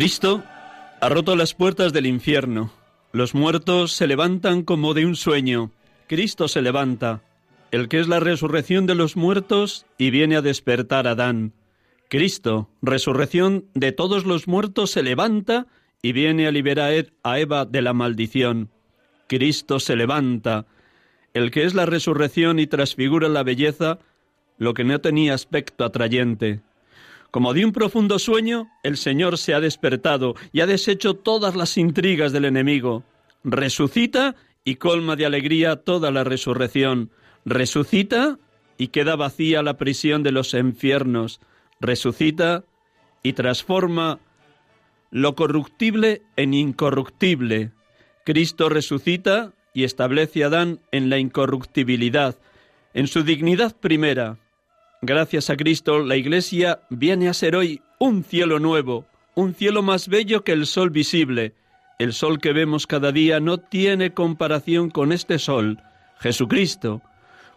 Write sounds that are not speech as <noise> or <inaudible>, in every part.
Cristo ha roto las puertas del infierno. Los muertos se levantan como de un sueño. Cristo se levanta, el que es la resurrección de los muertos y viene a despertar a Adán. Cristo, resurrección de todos los muertos, se levanta y viene a liberar a Eva de la maldición. Cristo se levanta, el que es la resurrección y transfigura la belleza, lo que no tenía aspecto atrayente. Como de un profundo sueño, el Señor se ha despertado y ha deshecho todas las intrigas del enemigo. Resucita y colma de alegría toda la resurrección. Resucita y queda vacía la prisión de los infiernos. Resucita y transforma lo corruptible en incorruptible. Cristo resucita y establece a Adán en la incorruptibilidad, en su dignidad primera. Gracias a Cristo, la Iglesia viene a ser hoy un cielo nuevo, un cielo más bello que el sol visible. El sol que vemos cada día no tiene comparación con este sol, Jesucristo.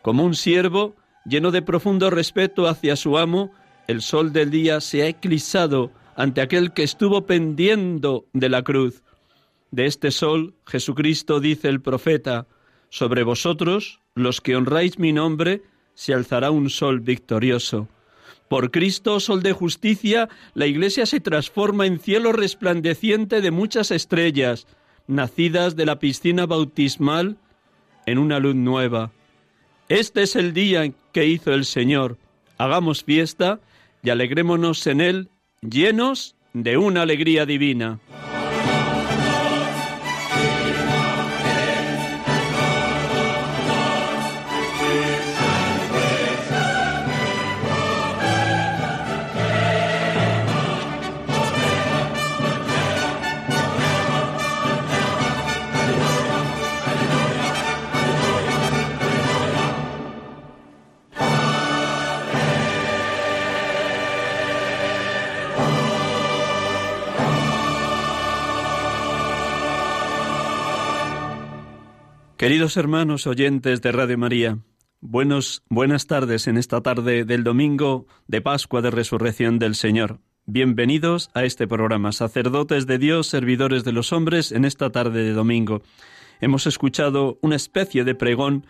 Como un siervo, lleno de profundo respeto hacia su amo, el sol del día se ha eclipsado ante aquel que estuvo pendiendo de la cruz. De este sol, Jesucristo dice el profeta, sobre vosotros, los que honráis mi nombre, se alzará un sol victorioso. Por Cristo, sol de justicia, la Iglesia se transforma en cielo resplandeciente de muchas estrellas, nacidas de la piscina bautismal en una luz nueva. Este es el día que hizo el Señor. Hagamos fiesta y alegrémonos en él, llenos de una alegría divina. Queridos hermanos oyentes de Radio María, buenos, buenas tardes en esta tarde del domingo de Pascua de Resurrección del Señor. Bienvenidos a este programa, sacerdotes de Dios, servidores de los hombres, en esta tarde de domingo. Hemos escuchado una especie de pregón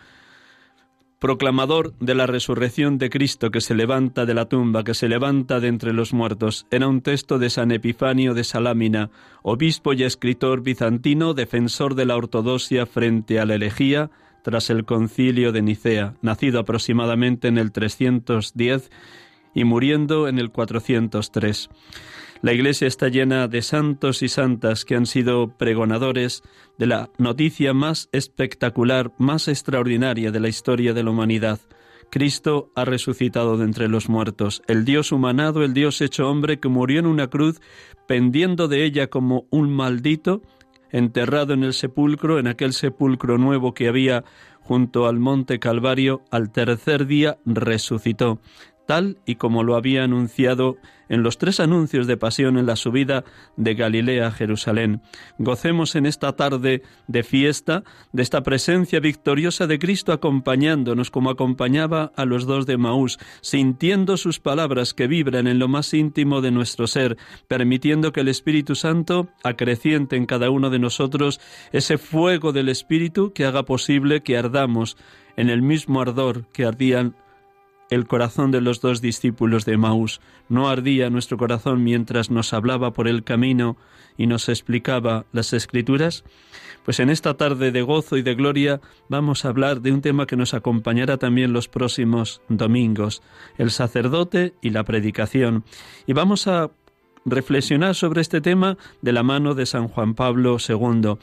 proclamador de la resurrección de Cristo que se levanta de la tumba, que se levanta de entre los muertos. Era un texto de San Epifanio de Salámina, obispo y escritor bizantino, defensor de la ortodoxia frente a la herejía tras el concilio de Nicea, nacido aproximadamente en el 310 y muriendo en el 403. La Iglesia está llena de santos y santas que han sido pregonadores de la noticia más espectacular, más extraordinaria de la historia de la humanidad. Cristo ha resucitado de entre los muertos, el Dios humanado, el Dios hecho hombre que murió en una cruz, pendiendo de ella como un maldito, enterrado en el sepulcro, en aquel sepulcro nuevo que había junto al monte Calvario, al tercer día resucitó tal y como lo había anunciado en los tres anuncios de pasión en la subida de Galilea a Jerusalén. Gocemos en esta tarde de fiesta de esta presencia victoriosa de Cristo acompañándonos como acompañaba a los dos de Maús, sintiendo sus palabras que vibran en lo más íntimo de nuestro ser, permitiendo que el Espíritu Santo acreciente en cada uno de nosotros ese fuego del Espíritu que haga posible que ardamos en el mismo ardor que ardían el corazón de los dos discípulos de Maús. No ardía nuestro corazón mientras nos hablaba por el camino y nos explicaba las escrituras. Pues en esta tarde de gozo y de gloria vamos a hablar de un tema que nos acompañará también los próximos domingos, el sacerdote y la predicación. Y vamos a reflexionar sobre este tema de la mano de San Juan Pablo II.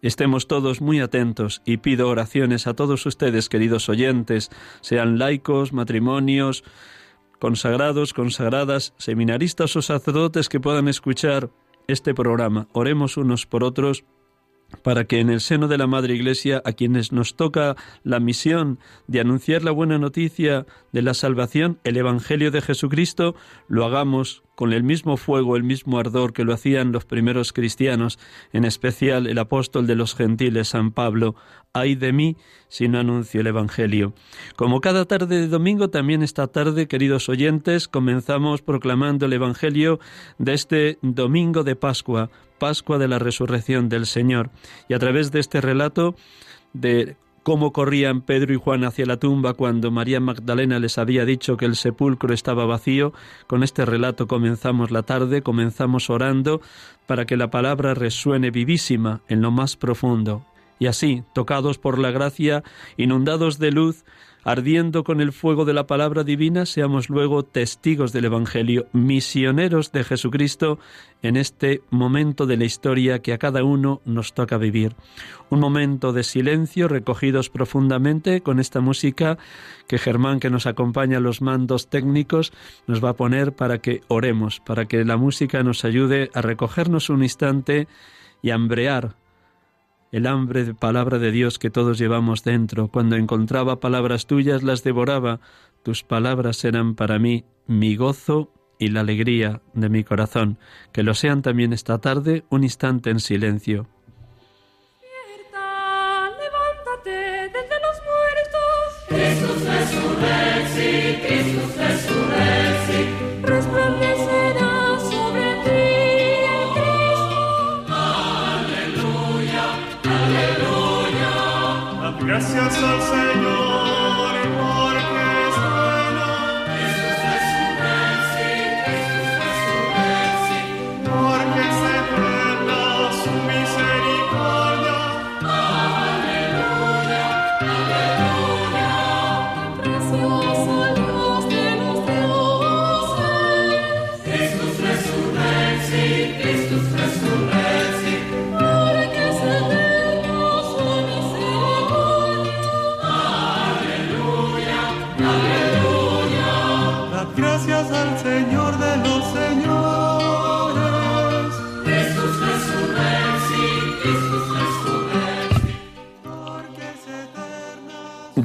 Estemos todos muy atentos y pido oraciones a todos ustedes, queridos oyentes, sean laicos, matrimonios, consagrados, consagradas, seminaristas o sacerdotes que puedan escuchar este programa. Oremos unos por otros para que en el seno de la Madre Iglesia, a quienes nos toca la misión de anunciar la buena noticia de la salvación, el Evangelio de Jesucristo, lo hagamos con el mismo fuego, el mismo ardor que lo hacían los primeros cristianos, en especial el apóstol de los gentiles, San Pablo, ay de mí si no anuncio el Evangelio. Como cada tarde de domingo, también esta tarde, queridos oyentes, comenzamos proclamando el Evangelio de este domingo de Pascua, Pascua de la Resurrección del Señor. Y a través de este relato de cómo corrían Pedro y Juan hacia la tumba cuando María Magdalena les había dicho que el sepulcro estaba vacío. Con este relato comenzamos la tarde, comenzamos orando para que la palabra resuene vivísima en lo más profundo. Y así, tocados por la gracia, inundados de luz, ardiendo con el fuego de la palabra divina, seamos luego testigos del Evangelio, misioneros de Jesucristo en este momento de la historia que a cada uno nos toca vivir. Un momento de silencio recogidos profundamente con esta música que Germán, que nos acompaña a los mandos técnicos, nos va a poner para que oremos, para que la música nos ayude a recogernos un instante y a hambrear el hambre de palabra de Dios que todos llevamos dentro. Cuando encontraba palabras tuyas las devoraba. Tus palabras eran para mí mi gozo y la alegría de mi corazón. Que lo sean también esta tarde un instante en silencio. levántate desde los muertos. Gracias al Señor.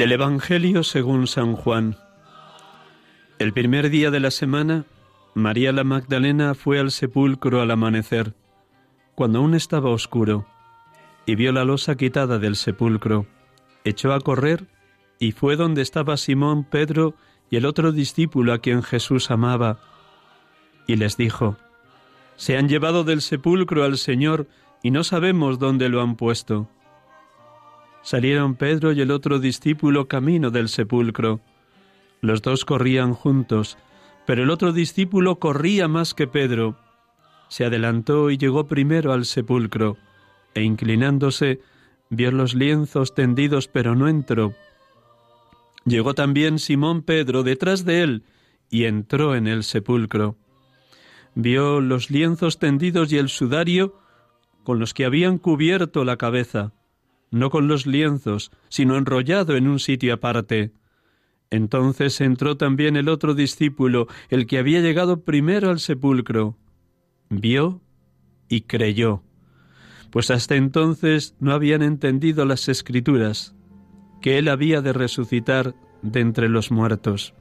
Del Evangelio según San Juan. El primer día de la semana, María la Magdalena fue al sepulcro al amanecer, cuando aún estaba oscuro, y vio la losa quitada del sepulcro. Echó a correr y fue donde estaba Simón, Pedro y el otro discípulo a quien Jesús amaba. y les dijo, Se han llevado del sepulcro al Señor y no sabemos dónde lo han puesto. Salieron Pedro y el otro discípulo camino del sepulcro. Los dos corrían juntos, pero el otro discípulo corría más que Pedro. Se adelantó y llegó primero al sepulcro, e inclinándose, vio los lienzos tendidos, pero no entró. Llegó también Simón Pedro detrás de él, y entró en el sepulcro. Vio los lienzos tendidos y el sudario con los que habían cubierto la cabeza no con los lienzos, sino enrollado en un sitio aparte. Entonces entró también el otro discípulo, el que había llegado primero al sepulcro. Vio y creyó, pues hasta entonces no habían entendido las escrituras, que él había de resucitar de entre los muertos.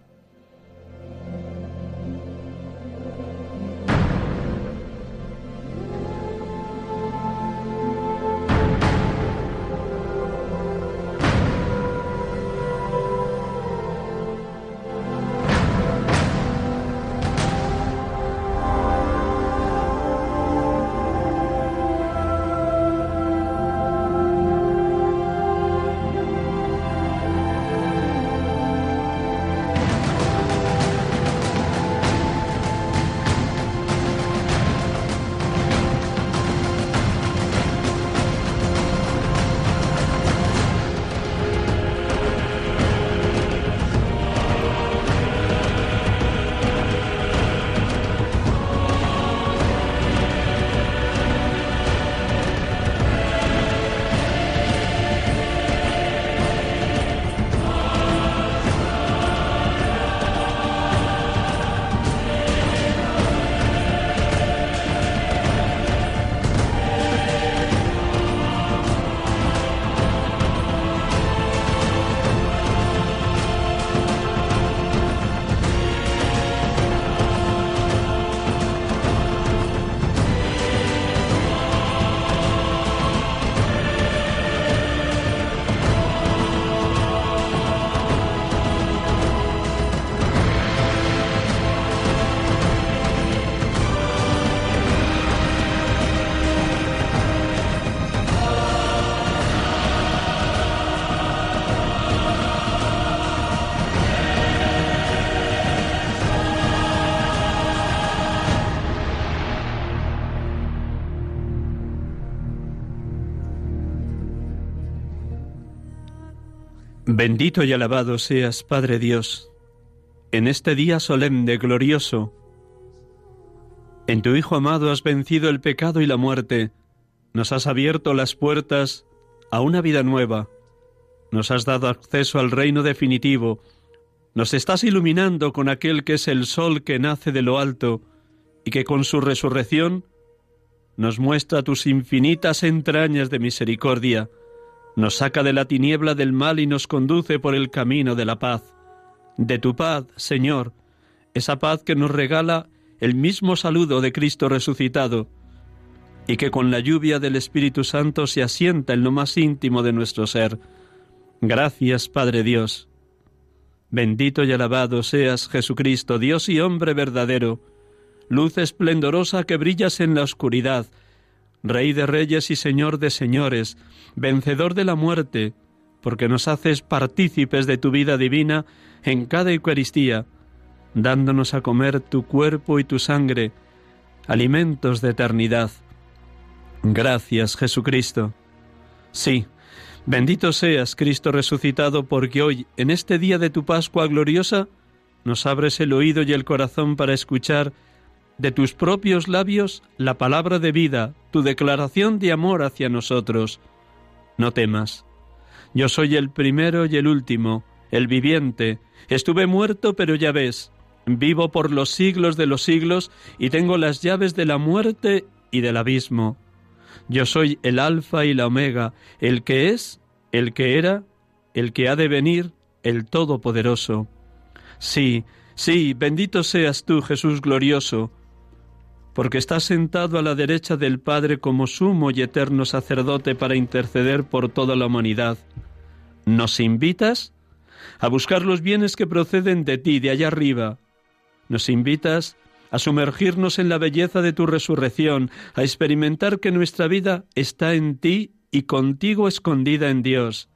Bendito y alabado seas, Padre Dios, en este día solemne, glorioso. En tu Hijo amado has vencido el pecado y la muerte, nos has abierto las puertas a una vida nueva, nos has dado acceso al reino definitivo, nos estás iluminando con aquel que es el sol que nace de lo alto y que con su resurrección nos muestra tus infinitas entrañas de misericordia, nos saca de la tiniebla del mal y nos conduce por el camino de la paz. De tu paz, Señor, esa paz que nos regala el mismo saludo de Cristo resucitado, y que con la lluvia del Espíritu Santo se asienta en lo más íntimo de nuestro ser. Gracias, Padre Dios. Bendito y alabado seas, Jesucristo, Dios y hombre verdadero, luz esplendorosa que brillas en la oscuridad, Rey de reyes y Señor de señores, vencedor de la muerte, porque nos haces partícipes de tu vida divina en cada Eucaristía, dándonos a comer tu cuerpo y tu sangre, alimentos de eternidad. Gracias, Jesucristo. Sí, bendito seas, Cristo resucitado, porque hoy, en este día de tu Pascua gloriosa, nos abres el oído y el corazón para escuchar de tus propios labios la palabra de vida, tu declaración de amor hacia nosotros. No temas. Yo soy el primero y el último, el viviente. Estuve muerto, pero ya ves, vivo por los siglos de los siglos y tengo las llaves de la muerte y del abismo. Yo soy el alfa y la omega, el que es, el que era, el que ha de venir, el Todopoderoso. Sí, sí, bendito seas tú, Jesús glorioso, porque está sentado a la derecha del Padre como sumo y eterno sacerdote para interceder por toda la humanidad. ¿Nos invitas a buscar los bienes que proceden de ti, de allá arriba? ¿Nos invitas a sumergirnos en la belleza de tu resurrección, a experimentar que nuestra vida está en ti y contigo escondida en Dios,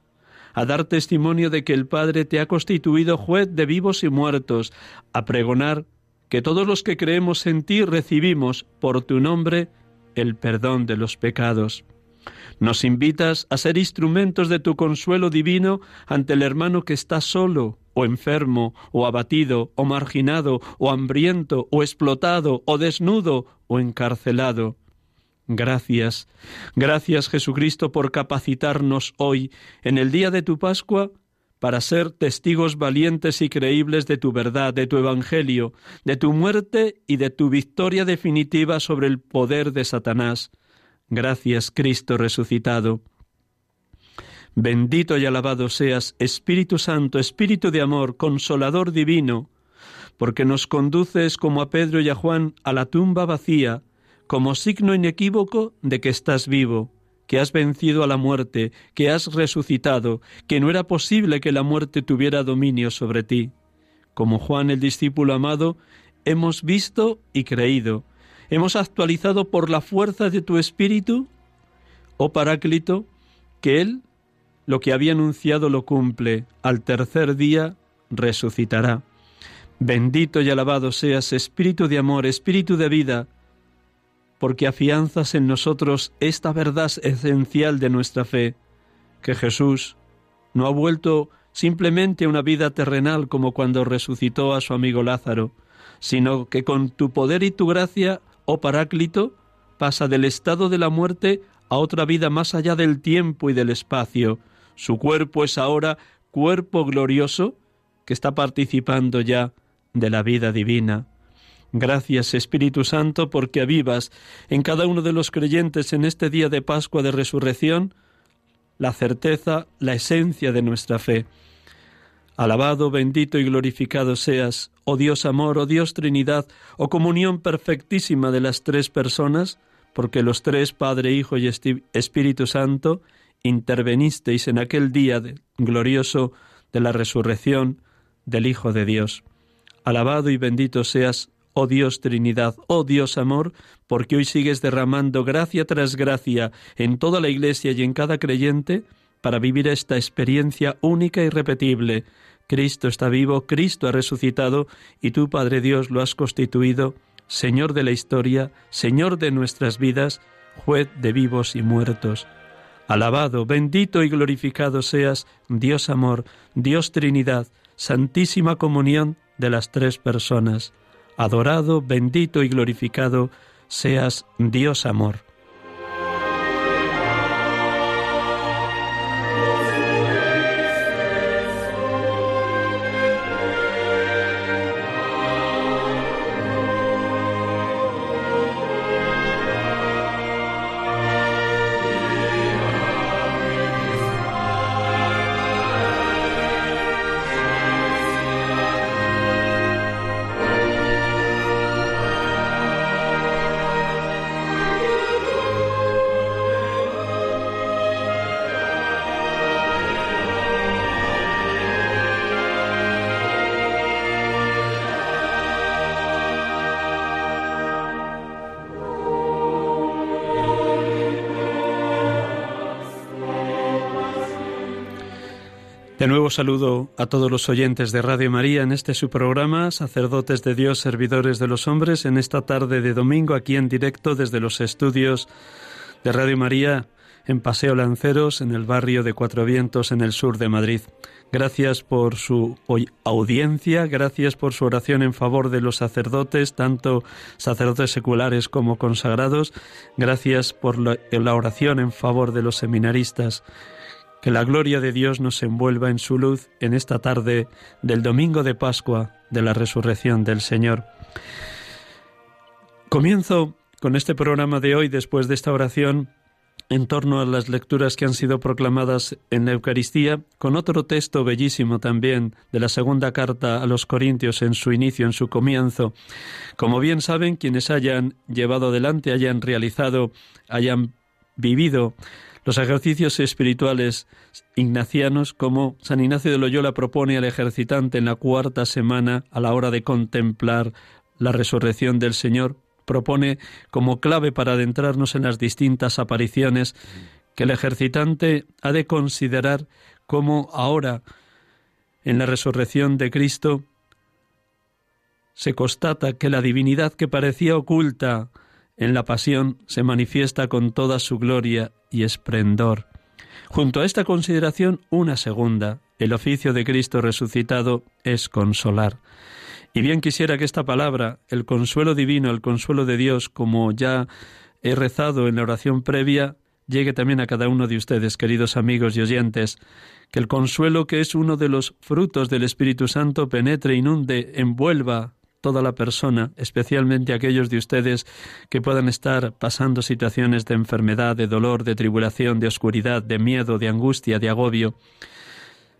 a dar testimonio de que el Padre te ha constituido juez de vivos y muertos, a pregonar que todos los que creemos en ti recibimos por tu nombre el perdón de los pecados. Nos invitas a ser instrumentos de tu consuelo divino ante el hermano que está solo, o enfermo, o abatido, o marginado, o hambriento, o explotado, o desnudo, o encarcelado. Gracias, gracias Jesucristo por capacitarnos hoy, en el día de tu Pascua, para ser testigos valientes y creíbles de tu verdad, de tu Evangelio, de tu muerte y de tu victoria definitiva sobre el poder de Satanás. Gracias, Cristo resucitado. Bendito y alabado seas, Espíritu Santo, Espíritu de amor, consolador divino, porque nos conduces como a Pedro y a Juan a la tumba vacía, como signo inequívoco de que estás vivo, que has vencido a la muerte, que has resucitado, que no era posible que la muerte tuviera dominio sobre ti. Como Juan el discípulo amado, hemos visto y creído, hemos actualizado por la fuerza de tu Espíritu, oh Paráclito, que Él lo que había anunciado lo cumple, al tercer día resucitará. Bendito y alabado seas, Espíritu de amor, Espíritu de vida, porque afianzas en nosotros esta verdad esencial de nuestra fe, que Jesús no ha vuelto simplemente una vida terrenal como cuando resucitó a su amigo Lázaro, sino que con tu poder y tu gracia oh Paráclito, pasa del estado de la muerte a otra vida más allá del tiempo y del espacio. Su cuerpo es ahora cuerpo glorioso que está participando ya de la vida divina. Gracias Espíritu Santo porque avivas en cada uno de los creyentes en este día de Pascua de Resurrección la certeza, la esencia de nuestra fe. Alabado, bendito y glorificado seas, oh Dios amor, oh Dios Trinidad, oh comunión perfectísima de las tres personas, porque los tres, Padre, Hijo y Espíritu Santo, intervenisteis en aquel día glorioso de la resurrección del Hijo de Dios. Alabado y bendito seas, oh Dios Trinidad, oh Dios amor, porque hoy sigues derramando gracia tras gracia en toda la Iglesia y en cada creyente para vivir esta experiencia única y repetible Cristo está vivo, Cristo ha resucitado y tú, Padre Dios, lo has constituido Señor de la historia, Señor de nuestras vidas, juez de vivos y muertos. Alabado, bendito y glorificado seas, Dios amor, Dios Trinidad, Santísima Comunión de las tres personas. Adorado, bendito y glorificado seas, Dios amor. De nuevo saludo a todos los oyentes de Radio María en este su programa, sacerdotes de Dios, servidores de los hombres, en esta tarde de domingo aquí en directo desde los estudios de Radio María en Paseo Lanceros, en el barrio de Cuatro Vientos, en el sur de Madrid. Gracias por su audiencia, gracias por su oración en favor de los sacerdotes, tanto sacerdotes seculares como consagrados, gracias por la oración en favor de los seminaristas. Que la gloria de Dios nos envuelva en su luz en esta tarde del domingo de Pascua de la resurrección del Señor. Comienzo con este programa de hoy después de esta oración en torno a las lecturas que han sido proclamadas en la Eucaristía, con otro texto bellísimo también de la segunda carta a los Corintios en su inicio, en su comienzo. Como bien saben, quienes hayan llevado adelante, hayan realizado, hayan vivido los ejercicios espirituales ignacianos, como San Ignacio de Loyola propone al ejercitante en la cuarta semana a la hora de contemplar la resurrección del Señor propone como clave para adentrarnos en las distintas apariciones que el ejercitante ha de considerar como ahora en la resurrección de Cristo se constata que la divinidad que parecía oculta en la pasión se manifiesta con toda su gloria y esplendor. Junto a esta consideración, una segunda, el oficio de Cristo resucitado es consolar. Y bien quisiera que esta palabra, el consuelo divino, el consuelo de Dios, como ya he rezado en la oración previa, llegue también a cada uno de ustedes, queridos amigos y oyentes, que el consuelo que es uno de los frutos del Espíritu Santo penetre, inunde, envuelva toda la persona, especialmente aquellos de ustedes que puedan estar pasando situaciones de enfermedad, de dolor, de tribulación, de oscuridad, de miedo, de angustia, de agobio.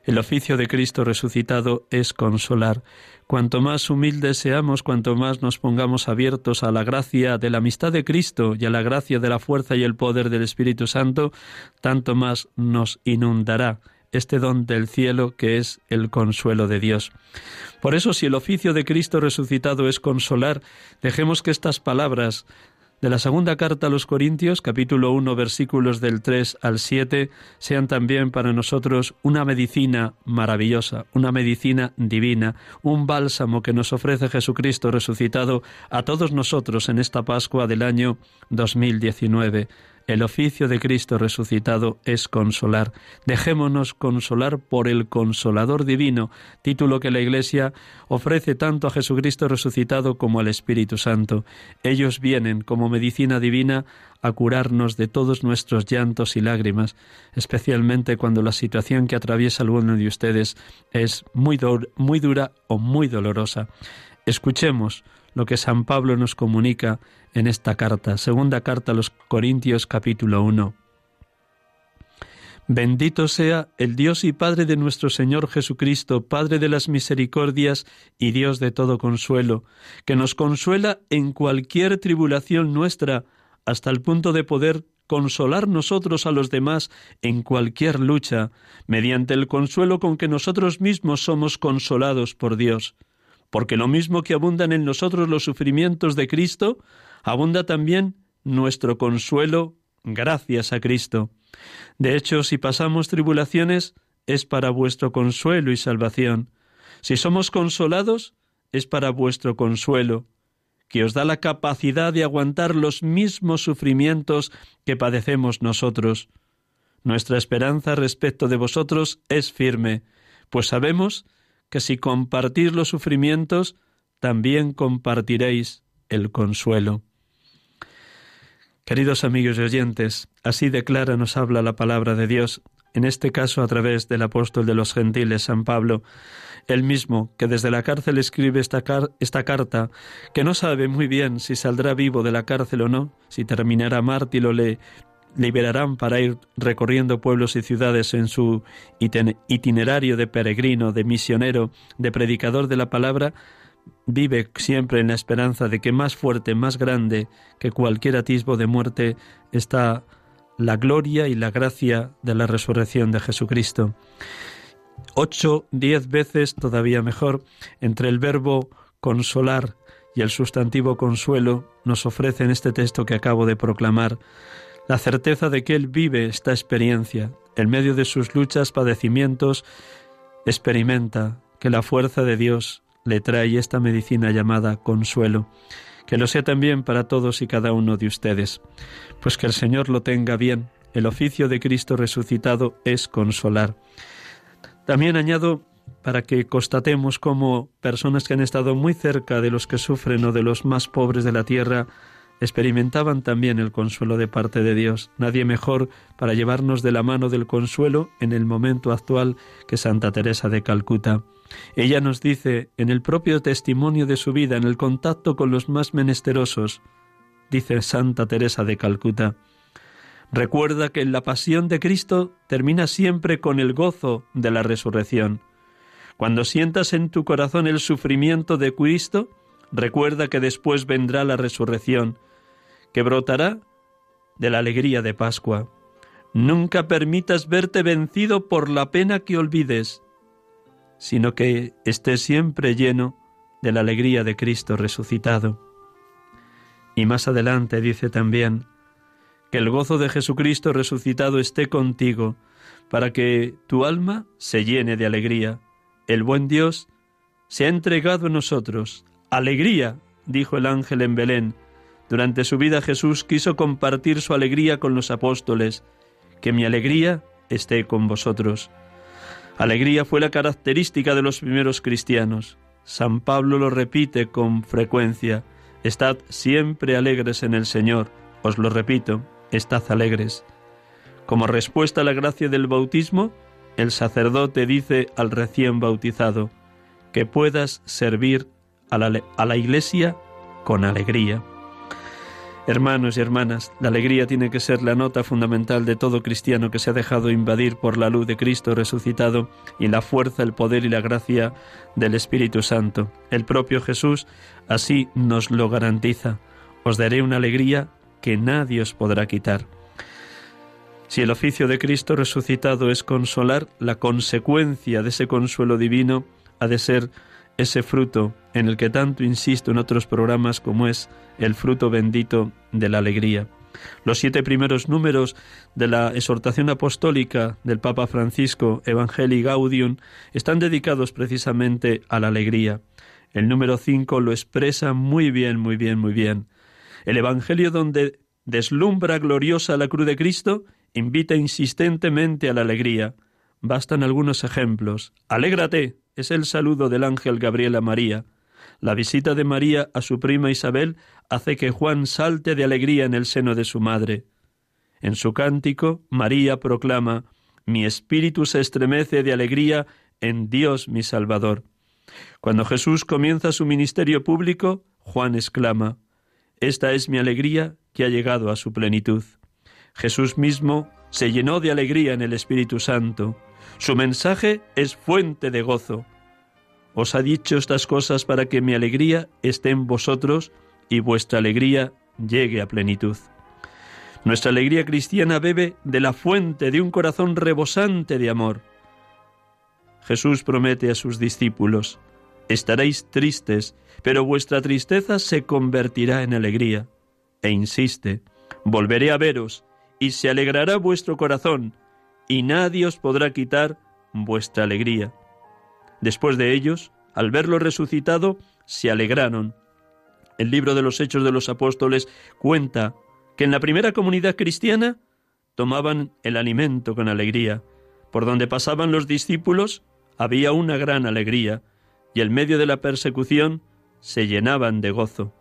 El oficio de Cristo resucitado es consolar. Cuanto más humildes seamos, cuanto más nos pongamos abiertos a la gracia de la amistad de Cristo y a la gracia de la fuerza y el poder del Espíritu Santo, tanto más nos inundará este don del cielo que es el consuelo de Dios. Por eso, si el oficio de Cristo resucitado es consolar, dejemos que estas palabras de la segunda carta a los Corintios, capítulo 1, versículos del 3 al 7, sean también para nosotros una medicina maravillosa, una medicina divina, un bálsamo que nos ofrece Jesucristo resucitado a todos nosotros en esta Pascua del año 2019. El oficio de Cristo resucitado es consolar. Dejémonos consolar por el Consolador Divino, título que la Iglesia ofrece tanto a Jesucristo resucitado como al Espíritu Santo. Ellos vienen como medicina divina a curarnos de todos nuestros llantos y lágrimas, especialmente cuando la situación que atraviesa alguno de ustedes es muy, muy dura o muy dolorosa. Escuchemos lo que San Pablo nos comunica en esta carta, segunda carta a los Corintios capítulo 1. Bendito sea el Dios y Padre de nuestro Señor Jesucristo, Padre de las misericordias y Dios de todo consuelo, que nos consuela en cualquier tribulación nuestra, hasta el punto de poder consolar nosotros a los demás en cualquier lucha, mediante el consuelo con que nosotros mismos somos consolados por Dios porque lo mismo que abundan en nosotros los sufrimientos de Cristo, abunda también nuestro consuelo gracias a Cristo. De hecho, si pasamos tribulaciones, es para vuestro consuelo y salvación. Si somos consolados, es para vuestro consuelo, que os da la capacidad de aguantar los mismos sufrimientos que padecemos nosotros. Nuestra esperanza respecto de vosotros es firme, pues sabemos que si compartís los sufrimientos, también compartiréis el consuelo. Queridos amigos y oyentes, así declara, nos habla la palabra de Dios, en este caso a través del apóstol de los gentiles, San Pablo, él mismo, que desde la cárcel escribe esta, esta, carta, que no sabe muy bien si saldrá vivo de la cárcel o no, si terminará mártir o le liberarán para ir recorriendo pueblos y ciudades en su itinerario de peregrino, de misionero, de predicador de la palabra, vive siempre en la esperanza de que más fuerte, más grande que cualquier atisbo de muerte está la gloria y la gracia de la resurrección de Jesucristo. Ocho, diez veces, todavía mejor, entre el verbo consolar y el sustantivo consuelo nos ofrece en este texto que acabo de proclamar la certeza de que Él vive esta experiencia. En medio de sus luchas, padecimientos, experimenta que la fuerza de Dios le trae esta medicina llamada consuelo. Que lo sea también para todos y cada uno de ustedes. Pues que el Señor lo tenga bien. El oficio de Cristo resucitado es consolar. También añado para que constatemos cómo personas que han estado muy cerca de los que sufren o de los más pobres de la tierra experimentaban también el consuelo de parte de Dios. Nadie mejor para llevarnos de la mano del consuelo en el momento actual que Santa Teresa de Calcuta. Ella nos dice, en el propio testimonio de su vida, en el contacto con los más menesterosos, dice Santa Teresa de Calcuta, recuerda que en la pasión de Cristo termina siempre con el gozo de la resurrección. Cuando sientas en tu corazón el sufrimiento de Cristo, recuerda que después vendrá la resurrección que brotará de la alegría de Pascua. Nunca permitas verte vencido por la pena que olvides, sino que estés siempre lleno de la alegría de Cristo resucitado. Y más adelante dice también, que el gozo de Jesucristo resucitado esté contigo, para que tu alma se llene de alegría. El buen Dios se ha entregado a nosotros. Alegría, dijo el ángel en Belén. Durante su vida Jesús quiso compartir su alegría con los apóstoles. Que mi alegría esté con vosotros. Alegría fue la característica de los primeros cristianos. San Pablo lo repite con frecuencia. Estad siempre alegres en el Señor. Os lo repito, estad alegres. Como respuesta a la gracia del bautismo, el sacerdote dice al recién bautizado, que puedas servir a la, la iglesia con alegría. Hermanos y hermanas, la alegría tiene que ser la nota fundamental de todo cristiano que se ha dejado invadir por la luz de Cristo resucitado y la fuerza, el poder y la gracia del Espíritu Santo. El propio Jesús así nos lo garantiza. Os daré una alegría que nadie os podrá quitar. Si el oficio de Cristo resucitado es consolar, la consecuencia de ese consuelo divino ha de ser ese fruto en el que tanto insisto en otros programas como es el fruto bendito de la alegría. Los siete primeros números de la exhortación apostólica del Papa Francisco, Evangelii Gaudium, están dedicados precisamente a la alegría. El número cinco lo expresa muy bien, muy bien, muy bien. El Evangelio donde deslumbra gloriosa la cruz de Cristo invita insistentemente a la alegría. Bastan algunos ejemplos. Alégrate, es el saludo del ángel Gabriel a María. La visita de María a su prima Isabel hace que Juan salte de alegría en el seno de su madre. En su cántico, María proclama Mi espíritu se estremece de alegría en Dios mi Salvador. Cuando Jesús comienza su ministerio público, Juan exclama Esta es mi alegría que ha llegado a su plenitud. Jesús mismo se llenó de alegría en el Espíritu Santo su mensaje es fuente de gozo. Os ha dicho estas cosas para que mi alegría esté en vosotros y vuestra alegría llegue a plenitud. Nuestra alegría cristiana bebe de la fuente de un corazón rebosante de amor. Jesús promete a sus discípulos, estaréis tristes, pero vuestra tristeza se convertirá en alegría. E insiste, volveré a veros, y se alegrará vuestro corazón, y nadie os podrá quitar vuestra alegría. Después de ellos, al verlo resucitado, se alegraron. El libro de los Hechos de los Apóstoles cuenta que en la primera comunidad cristiana tomaban el alimento con alegría. Por donde pasaban los discípulos había una gran alegría, y en medio de la persecución se llenaban de gozo.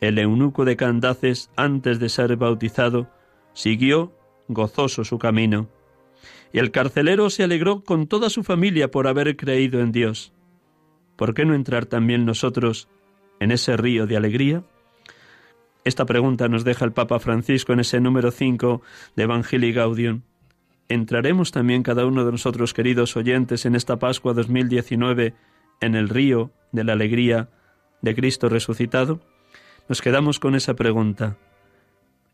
El eunuco de Candaces, antes de ser bautizado, siguió gozoso su camino y el carcelero se alegró con toda su familia por haber creído en Dios. ¿Por qué no entrar también nosotros en ese río de alegría? Esta pregunta nos deja el Papa Francisco en ese número 5 de Evangelii Gaudium. ¿Entraremos también cada uno de nosotros, queridos oyentes, en esta Pascua 2019 en el río de la alegría de Cristo resucitado? Nos quedamos con esa pregunta.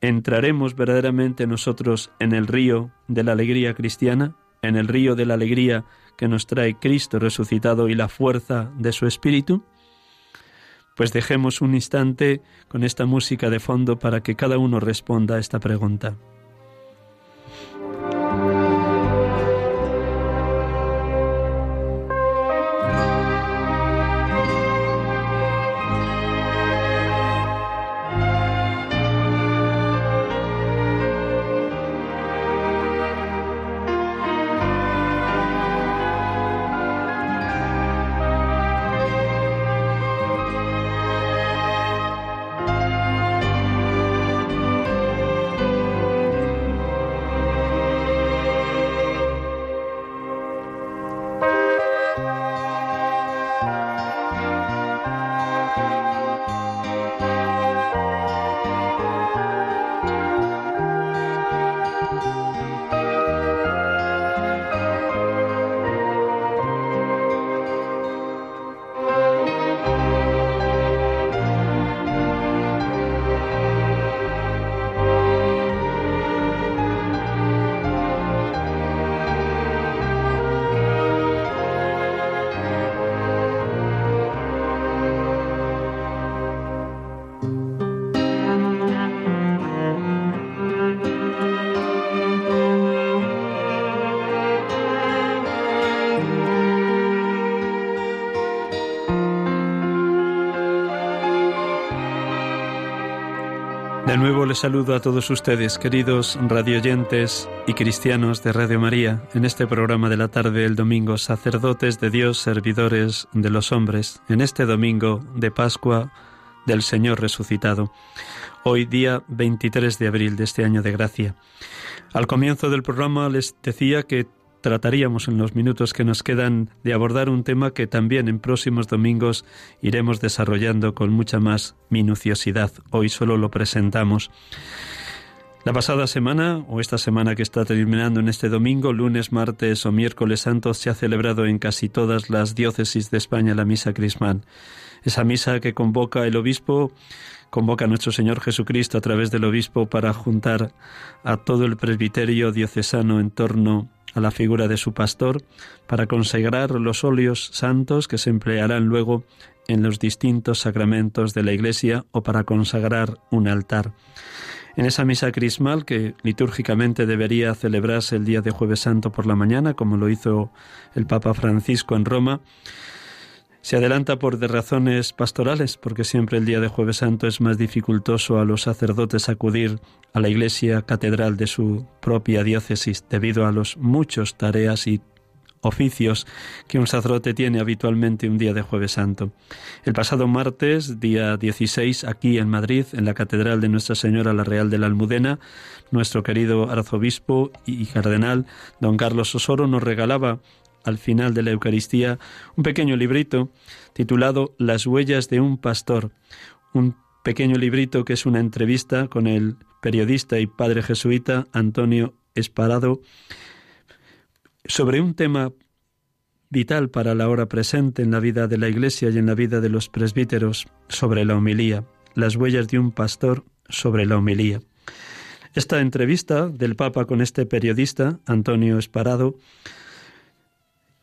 ¿Entraremos verdaderamente nosotros en el río de la alegría cristiana? ¿En el río de la alegría que nos trae Cristo resucitado y la fuerza de su Espíritu? Pues dejemos un instante con esta música de fondo para que cada uno responda a esta pregunta. Nuevo les saludo a todos ustedes, queridos radioyentes y cristianos de Radio María, en este programa de la tarde del domingo, sacerdotes de Dios, servidores de los hombres, en este domingo de Pascua del Señor resucitado, hoy día 23 de abril de este año de gracia. Al comienzo del programa les decía que trataríamos en los minutos que nos quedan de abordar un tema que también en próximos domingos iremos desarrollando con mucha más minuciosidad. Hoy solo lo presentamos. La pasada semana, o esta semana que está terminando en este domingo, lunes, martes o miércoles santos, se ha celebrado en casi todas las diócesis de España la misa crismal. Esa misa que convoca el obispo, convoca a nuestro Señor Jesucristo a través del obispo para juntar a todo el presbiterio diocesano en torno a la figura de su pastor para consagrar los óleos santos que se emplearán luego en los distintos sacramentos de la Iglesia o para consagrar un altar. En esa misa crismal que litúrgicamente debería celebrarse el día de jueves santo por la mañana, como lo hizo el Papa Francisco en Roma, se adelanta por de razones pastorales, porque siempre el día de Jueves Santo es más dificultoso a los sacerdotes acudir a la iglesia catedral de su propia diócesis debido a los muchos tareas y oficios que un sacerdote tiene habitualmente un día de Jueves Santo. El pasado martes, día 16, aquí en Madrid, en la Catedral de Nuestra Señora la Real de la Almudena, nuestro querido arzobispo y cardenal, don Carlos Osoro, nos regalaba al final de la Eucaristía un pequeño librito titulado Las huellas de un pastor, un pequeño librito que es una entrevista con el periodista y padre jesuita Antonio Esparado sobre un tema vital para la hora presente en la vida de la Iglesia y en la vida de los presbíteros, sobre la homilía, las huellas de un pastor sobre la homilía. Esta entrevista del Papa con este periodista, Antonio Esparado,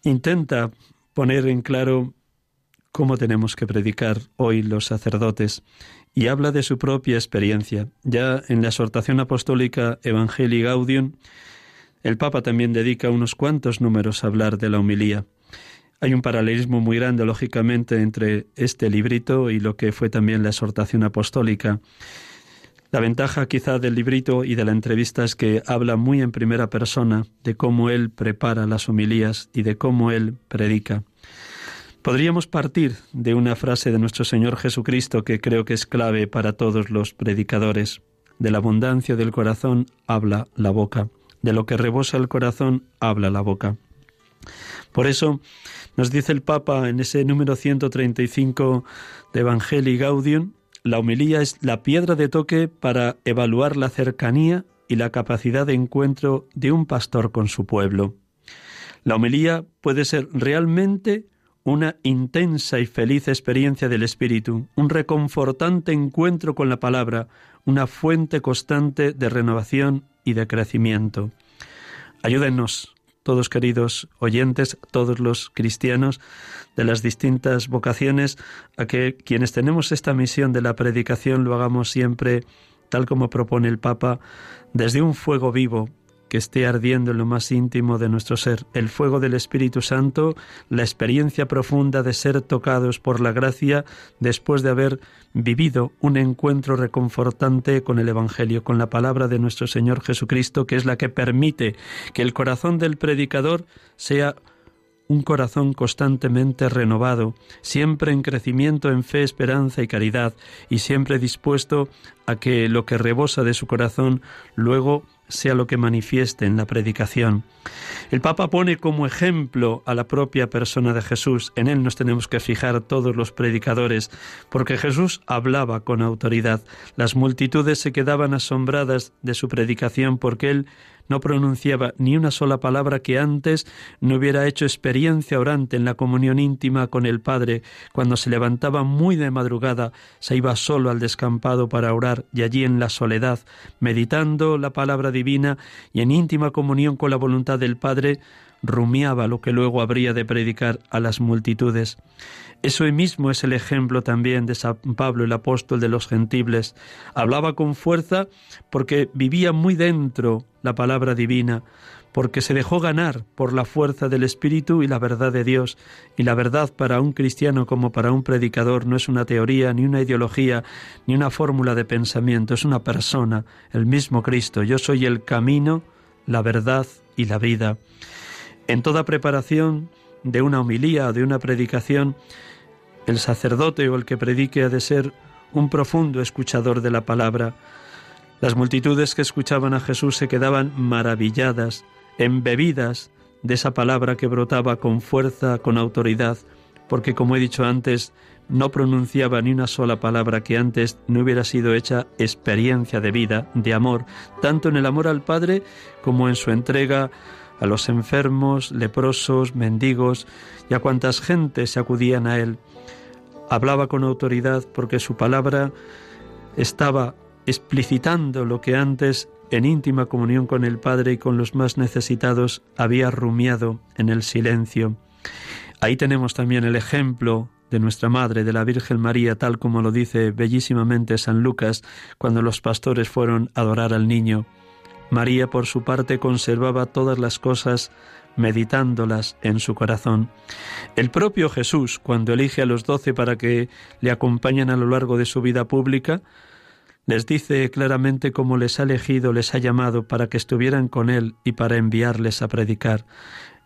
intenta poner en claro cómo tenemos que predicar hoy los sacerdotes y habla de su propia experiencia. Ya en la exhortación apostólica Evangelii Gaudium, el Papa también dedica unos cuantos números a hablar de la humilía. Hay un paralelismo muy grande, lógicamente, entre este librito y lo que fue también la exhortación apostólica. La ventaja quizá del librito y de la entrevista es que habla muy en primera persona de cómo él prepara las homilías y de cómo él predica. Podríamos partir de una frase de nuestro Señor Jesucristo que creo que es clave para todos los predicadores. De la abundancia del corazón habla la boca, de lo que rebosa el corazón habla la boca. Por eso nos dice el Papa en ese número 135 de Evangelii Gaudium, la homilía es la piedra de toque para evaluar la cercanía y la capacidad de encuentro de un pastor con su pueblo. La homilía puede ser realmente una intensa y feliz experiencia del Espíritu, un reconfortante encuentro con la palabra, una fuente constante de renovación y de crecimiento. Ayúdenos, todos queridos oyentes, todos los cristianos de las distintas vocaciones, a que quienes tenemos esta misión de la predicación lo hagamos siempre tal como propone el Papa, desde un fuego vivo, que esté ardiendo en lo más íntimo de nuestro ser, el fuego del Espíritu Santo, la experiencia profunda de ser tocados por la gracia después de haber vivido un encuentro reconfortante con el Evangelio, con la palabra de nuestro Señor Jesucristo, que es la que permite que el corazón del predicador sea un corazón constantemente renovado, siempre en crecimiento en fe, esperanza y caridad, y siempre dispuesto a que lo que rebosa de su corazón luego sea lo que manifieste en la predicación. El Papa pone como ejemplo a la propia persona de Jesús. En él nos tenemos que fijar todos los predicadores, porque Jesús hablaba con autoridad. Las multitudes se quedaban asombradas de su predicación porque él no pronunciaba ni una sola palabra que antes no hubiera hecho experiencia orante en la comunión íntima con el Padre. Cuando se levantaba muy de madrugada, se iba solo al descampado para orar y allí en la soledad, meditando la palabra divina y en íntima comunión con la voluntad del Padre, rumiaba lo que luego habría de predicar a las multitudes. Eso mismo es el ejemplo también de San Pablo, el apóstol de los gentiles. Hablaba con fuerza porque vivía muy dentro la palabra divina, porque se dejó ganar por la fuerza del Espíritu y la verdad de Dios. Y la verdad para un cristiano como para un predicador no es una teoría, ni una ideología, ni una fórmula de pensamiento, es una persona, el mismo Cristo. Yo soy el camino, la verdad y la vida. En toda preparación de una homilía o de una predicación, el sacerdote o el que predique ha de ser un profundo escuchador de la palabra. Las multitudes que escuchaban a Jesús se quedaban maravilladas, embebidas de esa palabra que brotaba con fuerza, con autoridad, porque como he dicho antes, no pronunciaba ni una sola palabra que antes no hubiera sido hecha experiencia de vida, de amor, tanto en el amor al Padre como en su entrega a los enfermos, leprosos, mendigos y a cuantas gentes se acudían a él. Hablaba con autoridad porque su palabra estaba explicitando lo que antes en íntima comunión con el Padre y con los más necesitados había rumiado en el silencio. Ahí tenemos también el ejemplo de nuestra Madre, de la Virgen María, tal como lo dice bellísimamente San Lucas cuando los pastores fueron a adorar al niño. María, por su parte, conservaba todas las cosas meditándolas en su corazón. El propio Jesús, cuando elige a los doce para que le acompañen a lo largo de su vida pública, les dice claramente cómo les ha elegido, les ha llamado para que estuvieran con Él y para enviarles a predicar.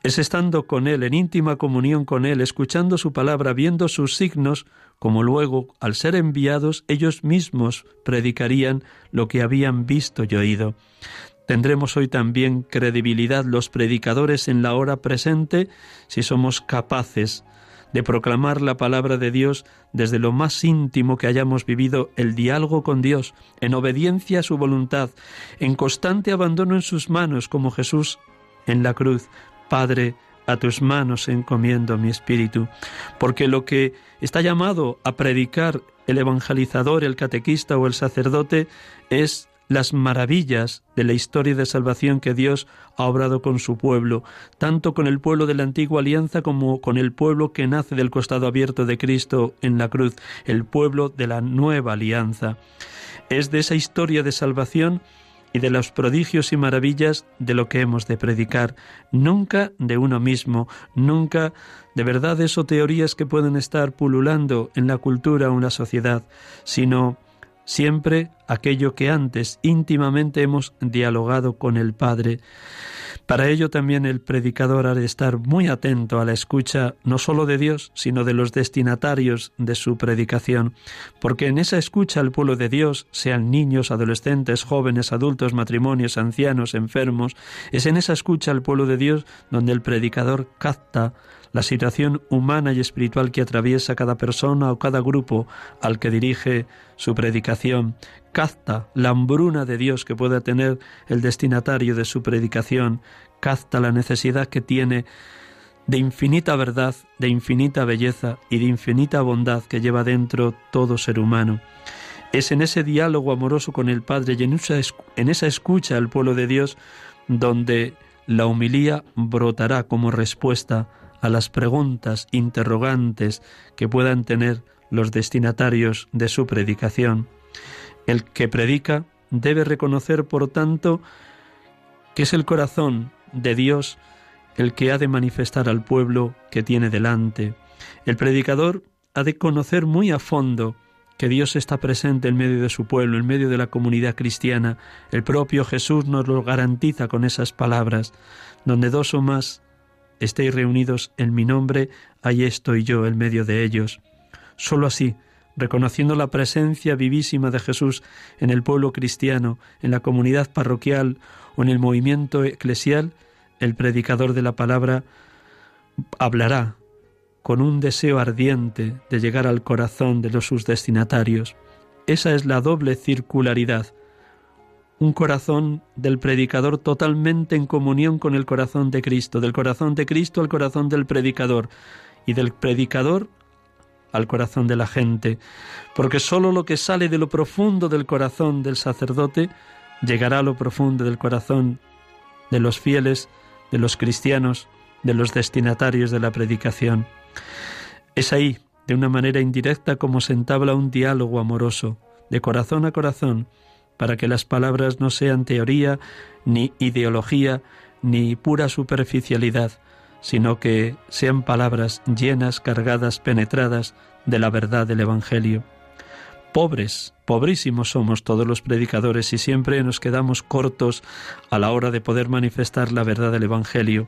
Es estando con Él, en íntima comunión con Él, escuchando su palabra, viendo sus signos, como luego, al ser enviados, ellos mismos predicarían lo que habían visto y oído. Tendremos hoy también credibilidad los predicadores en la hora presente si somos capaces de proclamar la palabra de Dios desde lo más íntimo que hayamos vivido el diálogo con Dios, en obediencia a su voluntad, en constante abandono en sus manos, como Jesús en la cruz. Padre, a tus manos encomiendo mi espíritu, porque lo que está llamado a predicar el evangelizador, el catequista o el sacerdote es las maravillas de la historia de salvación que Dios ha obrado con su pueblo, tanto con el pueblo de la antigua alianza como con el pueblo que nace del costado abierto de Cristo en la cruz, el pueblo de la nueva alianza. Es de esa historia de salvación y de los prodigios y maravillas de lo que hemos de predicar, nunca de uno mismo, nunca de verdades o teorías que pueden estar pululando en la cultura o en la sociedad, sino siempre aquello que antes íntimamente hemos dialogado con el Padre. Para ello también el predicador ha de estar muy atento a la escucha no sólo de Dios, sino de los destinatarios de su predicación, porque en esa escucha al pueblo de Dios, sean niños, adolescentes, jóvenes, adultos, matrimonios, ancianos, enfermos, es en esa escucha al pueblo de Dios donde el predicador capta la situación humana y espiritual que atraviesa cada persona o cada grupo al que dirige su predicación, capta la hambruna de Dios que pueda tener el destinatario de su predicación, capta la necesidad que tiene de infinita verdad, de infinita belleza y de infinita bondad que lleva dentro todo ser humano. Es en ese diálogo amoroso con el Padre y en esa, escucha al pueblo de Dios donde la humilía brotará como respuesta a las preguntas interrogantes que puedan tener los destinatarios de su predicación. El que predica debe reconocer, por tanto, que es el corazón de Dios el que ha de manifestar al pueblo que tiene delante. El predicador ha de conocer muy a fondo que Dios está presente en medio de su pueblo, en medio de la comunidad cristiana. El propio Jesús nos lo garantiza con esas palabras, donde dos o más estéis reunidos en mi nombre, ahí estoy yo en medio de ellos. Solo así, reconociendo la presencia vivísima de Jesús en el pueblo cristiano, en la comunidad parroquial o en el movimiento eclesial, el predicador de la palabra hablará con un deseo ardiente de llegar al corazón de los sus destinatarios. Esa es la doble circularidad un corazón del predicador totalmente en comunión con el corazón de Cristo, del corazón de Cristo al corazón del predicador y del predicador al corazón de la gente, porque sólo lo que sale de lo profundo del corazón del sacerdote llegará a lo profundo del corazón de los fieles, de los cristianos, de los destinatarios de la predicación. Es ahí, de una manera indirecta, como se entabla un diálogo amoroso, de corazón a corazón, para que las palabras no sean teoría, ni ideología, ni pura superficialidad, sino que sean palabras llenas, cargadas, penetradas de la verdad del Evangelio. Pobres, pobrísimos somos todos los predicadores y siempre nos quedamos cortos a la hora de poder manifestar la verdad del Evangelio.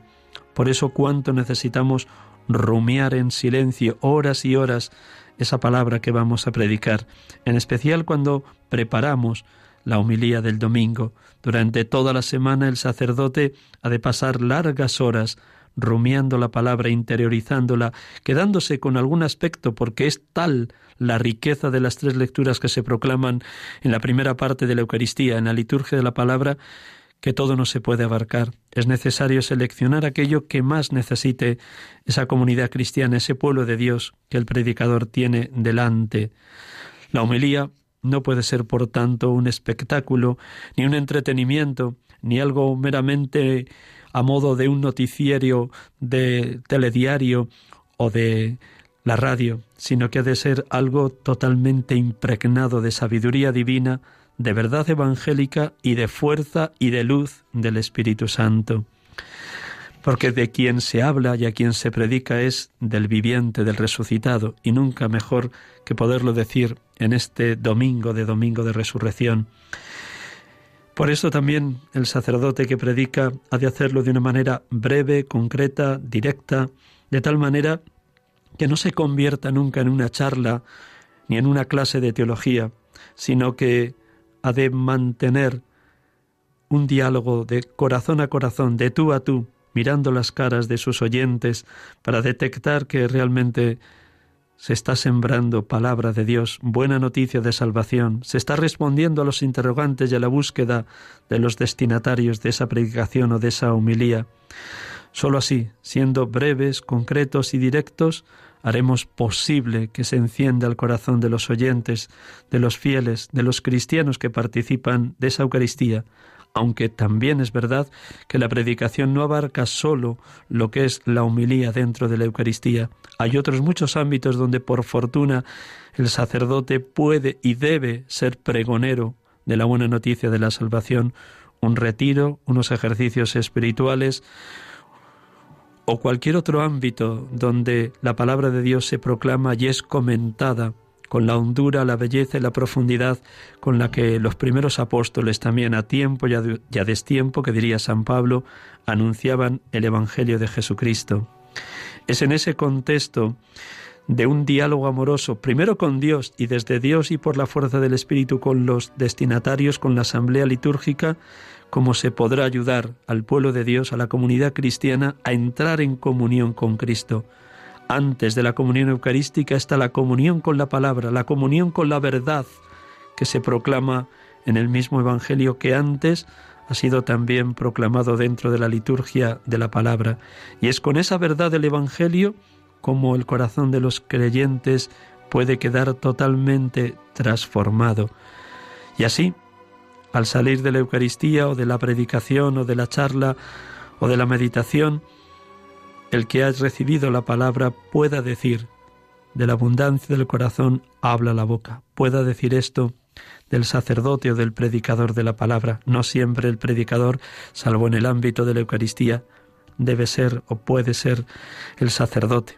Por eso cuánto necesitamos rumiar en silencio horas y horas esa palabra que vamos a predicar, en especial cuando preparamos la homilía del domingo. Durante toda la semana el sacerdote ha de pasar largas horas rumiando la palabra, interiorizándola, quedándose con algún aspecto, porque es tal la riqueza de las tres lecturas que se proclaman en la primera parte de la Eucaristía, en la liturgia de la palabra, que todo no se puede abarcar. Es necesario seleccionar aquello que más necesite esa comunidad cristiana, ese pueblo de Dios que el predicador tiene delante. La homilía no puede ser, por tanto, un espectáculo, ni un entretenimiento, ni algo meramente a modo de un noticiero de telediario o de la radio, sino que ha de ser algo totalmente impregnado de sabiduría divina, de verdad evangélica y de fuerza y de luz del Espíritu Santo. Porque de quien se habla y a quien se predica es del viviente, del resucitado, y nunca mejor que poderlo decir en este domingo de domingo de resurrección. Por eso también el sacerdote que predica ha de hacerlo de una manera breve, concreta, directa, de tal manera que no se convierta nunca en una charla ni en una clase de teología, sino que ha de mantener un diálogo de corazón a corazón, de tú a tú, mirando las caras de sus oyentes para detectar que realmente se está sembrando palabra de Dios, buena noticia de salvación, se está respondiendo a los interrogantes y a la búsqueda de los destinatarios de esa predicación o de esa humilía. Solo así, siendo breves, concretos y directos, haremos posible que se encienda el corazón de los oyentes, de los fieles, de los cristianos que participan de esa Eucaristía, aunque también es verdad que la predicación no abarca sólo lo que es la humilía dentro de la Eucaristía. Hay otros muchos ámbitos donde por fortuna el sacerdote puede y debe ser pregonero de la buena noticia de la salvación, un retiro, unos ejercicios espirituales, o cualquier otro ámbito donde la palabra de Dios se proclama y es comentada con la hondura, la belleza y la profundidad con la que los primeros apóstoles también a tiempo y a, destiempo, que diría San Pablo, anunciaban el Evangelio de Jesucristo. Es en ese contexto de un diálogo amoroso, primero con Dios y desde Dios y por la fuerza del Espíritu con los destinatarios, con la asamblea litúrgica, cómo se podrá ayudar al pueblo de Dios, a la comunidad cristiana, a entrar en comunión con Cristo. Antes de la comunión eucarística está la comunión con la palabra, la comunión con la verdad que se proclama en el mismo Evangelio que antes ha sido también proclamado dentro de la liturgia de la palabra. Y es con esa verdad del Evangelio como el corazón de los creyentes puede quedar totalmente transformado. Y así, al salir de la Eucaristía o de la predicación o de la charla o de la meditación, el que ha recibido la palabra pueda decir, de la abundancia del corazón habla la boca, pueda decir esto del sacerdote o del predicador de la palabra. No siempre el predicador, salvo en el ámbito de la Eucaristía, debe ser o puede ser el sacerdote.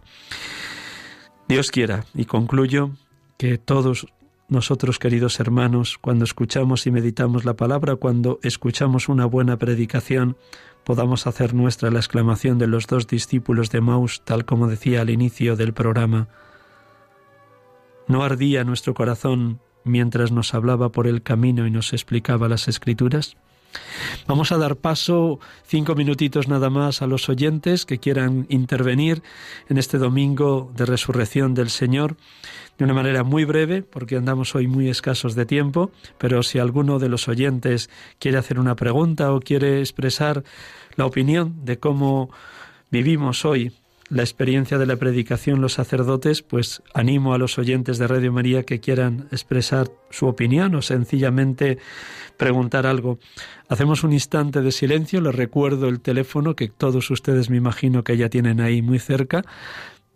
Dios quiera, y concluyo, que todos nosotros, queridos hermanos, cuando escuchamos y meditamos la palabra, cuando escuchamos una buena predicación, podamos hacer nuestra la exclamación de los dos discípulos de Maus, tal como decía al inicio del programa. ¿No ardía nuestro corazón mientras nos hablaba por el camino y nos explicaba las escrituras? Vamos a dar paso cinco minutitos nada más a los oyentes que quieran intervenir en este domingo de resurrección del Señor de una manera muy breve, porque andamos hoy muy escasos de tiempo, pero si alguno de los oyentes quiere hacer una pregunta o quiere expresar la opinión de cómo vivimos hoy la experiencia de la predicación los sacerdotes, pues animo a los oyentes de Radio María que quieran expresar su opinión o sencillamente preguntar algo. Hacemos un instante de silencio, les recuerdo el teléfono que todos ustedes me imagino que ya tienen ahí muy cerca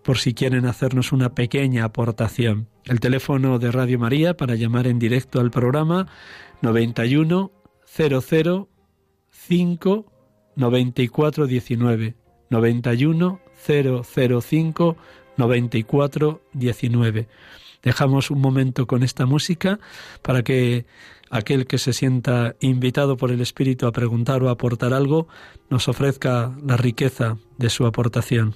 por si quieren hacernos una pequeña aportación. El teléfono de Radio María para llamar en directo al programa 91 00 5 9419. 91 005 9419. Dejamos un momento con esta música para que aquel que se sienta invitado por el Espíritu a preguntar o aportar algo nos ofrezca la riqueza de su aportación.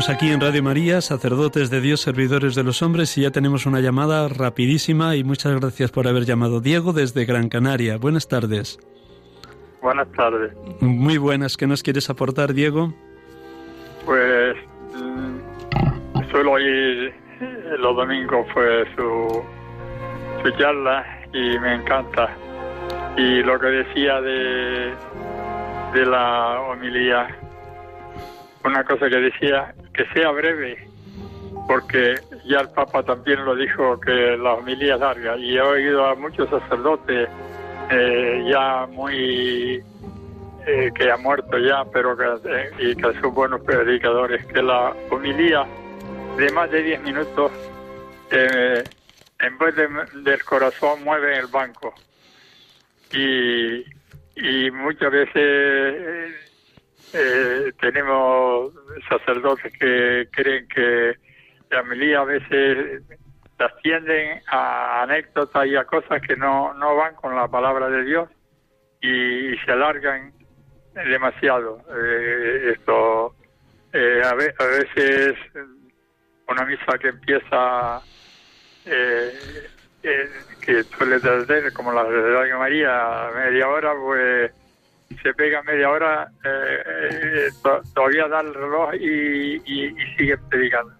Estamos aquí en Radio María, sacerdotes de Dios, servidores de los hombres, y ya tenemos una llamada rapidísima y muchas gracias por haber llamado. Diego desde Gran Canaria. Buenas tardes. Buenas tardes. Muy buenas. ¿Qué nos quieres aportar, Diego? Pues mm, suelo ir los domingos fue su, su charla y me encanta. Y lo que decía de, de la homilía una cosa que decía, que sea breve, porque ya el Papa también lo dijo que la homilía es larga, y he oído a muchos sacerdotes eh, ya muy eh, que ha muerto ya, pero que, eh, y que son buenos predicadores, que la homilía de más de 10 minutos en vez del corazón mueve el banco. Y, y muchas veces eh, tenemos sacerdotes que creen que la homilía a veces ascienden a anécdotas y a cosas que no, no van con la palabra de Dios y, se alargan demasiado. Eh, esto eh, a, veces una misa que empieza eh, que suele tener como la de Radio María media hora, pues se pega media hora, eh, eh, todavía da el reloj y, sigue predicando.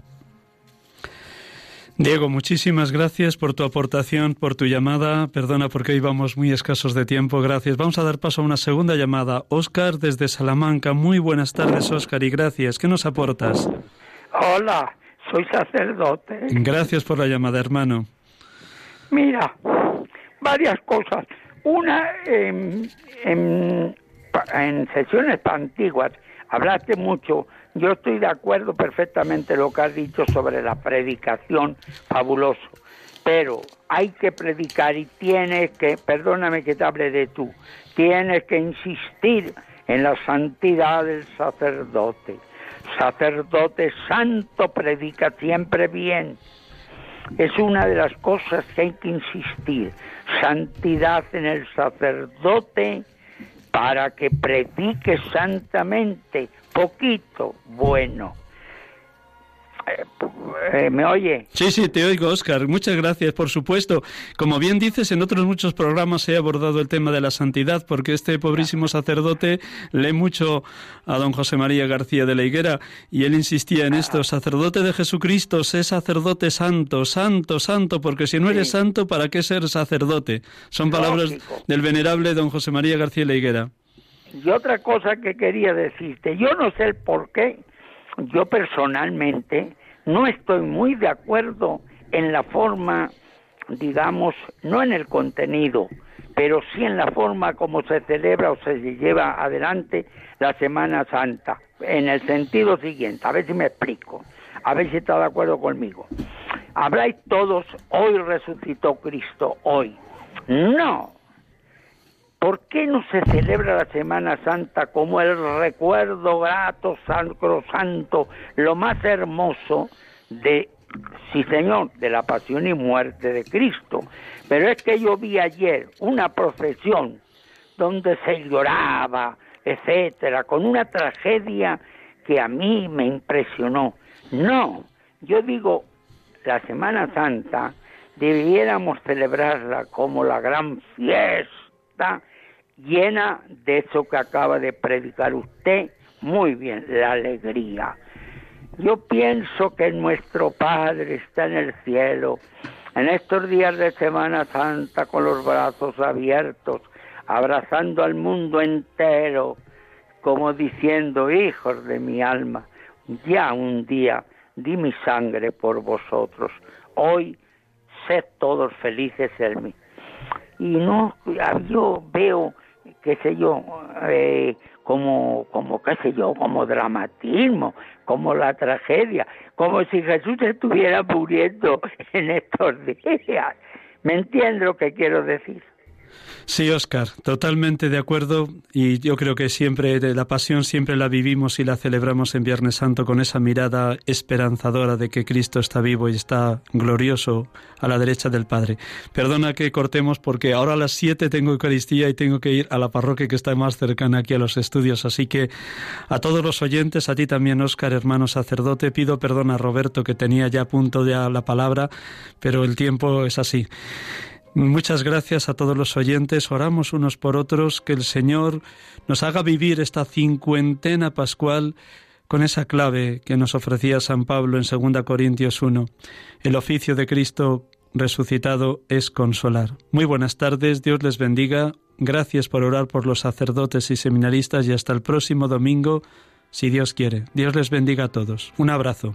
Diego, muchísimas gracias por tu aportación, por tu llamada. Perdona porque hoy vamos muy escasos de tiempo. Gracias. Vamos a dar paso a una segunda llamada. Óscar desde Salamanca. Muy buenas tardes, Óscar, y gracias. ¿Qué nos aportas? Hola, soy sacerdote. Gracias por la llamada, hermano. Mira, varias cosas. Una, en, en, sesiones antiguas hablaste mucho, yo estoy de acuerdo perfectamente lo que has dicho sobre la predicación, fabuloso, pero hay que predicar y tienes que, perdóname que te hable de tú, tienes que insistir en la santidad del sacerdote. Sacerdote santo predica siempre bien. Es una de las cosas que hay que insistir santidad en el sacerdote para que predique santamente, poquito, bueno. Eh, ¿Me oye? Sí, sí, te oigo, Oscar. Muchas gracias, por supuesto. Como bien dices, en otros muchos programas he abordado el tema de la santidad, porque este pobrísimo sacerdote lee mucho a don José María García de la Higuera, y él insistía en esto, sacerdote de Jesucristo, sé sacerdote santo, santo, santo, porque si no eres santo, ¿para qué ser sacerdote? Son palabras del venerable don José María García de la Higuera. Y otra cosa que quería decirte, yo no sé el por qué, yo personalmente no estoy muy de acuerdo en la forma, digamos, no en el contenido, pero sí en la forma como se celebra o se lleva adelante la Semana Santa, en el sentido siguiente, a ver si me explico, a ver si está de acuerdo conmigo. Habláis todos, hoy resucitó Cristo, hoy. No, ¿Por qué no se celebra la Semana Santa como el recuerdo grato, santo, lo más hermoso de, sí señor, de la pasión y muerte de Cristo? Pero es que yo vi ayer una procesión donde se lloraba, etcétera, con una tragedia que a mí me impresionó. No, yo digo, la Semana Santa debiéramos celebrarla como la gran fiesta llena de eso que acaba de predicar usted. Muy bien, la alegría. Yo pienso que nuestro Padre está en el cielo, en estos días de Semana Santa con los brazos abiertos, abrazando al mundo entero, como diciendo, hijos de mi alma, ya un día di mi sangre por vosotros, hoy sed todos felices en mí. Y no, yo veo, qué sé yo, eh, como, como, qué sé yo, como dramatismo, como la tragedia, como si Jesús estuviera muriendo <laughs> en estos días. ¿Me entiendes lo que quiero decir? Sí, Oscar, totalmente de acuerdo y yo creo que siempre la pasión siempre la vivimos y la celebramos en Viernes Santo con esa mirada esperanzadora de que Cristo está vivo y está glorioso a la derecha del Padre. Perdona que cortemos porque ahora a las 7 tengo Eucaristía y tengo que ir a la parroquia que está más cercana aquí a los estudios, así que a todos los oyentes, a ti también Oscar, hermano sacerdote, pido perdón a Roberto que tenía ya a punto de la palabra, pero el tiempo es así. Muchas gracias a todos los oyentes. Oramos unos por otros que el Señor nos haga vivir esta cincuentena pascual con esa clave que nos ofrecía San Pablo en 2 Corintios 1. El oficio de Cristo resucitado es consolar. Muy buenas tardes, Dios les bendiga. Gracias por orar por los sacerdotes y seminaristas y hasta el próximo domingo, si Dios quiere. Dios les bendiga a todos. Un abrazo.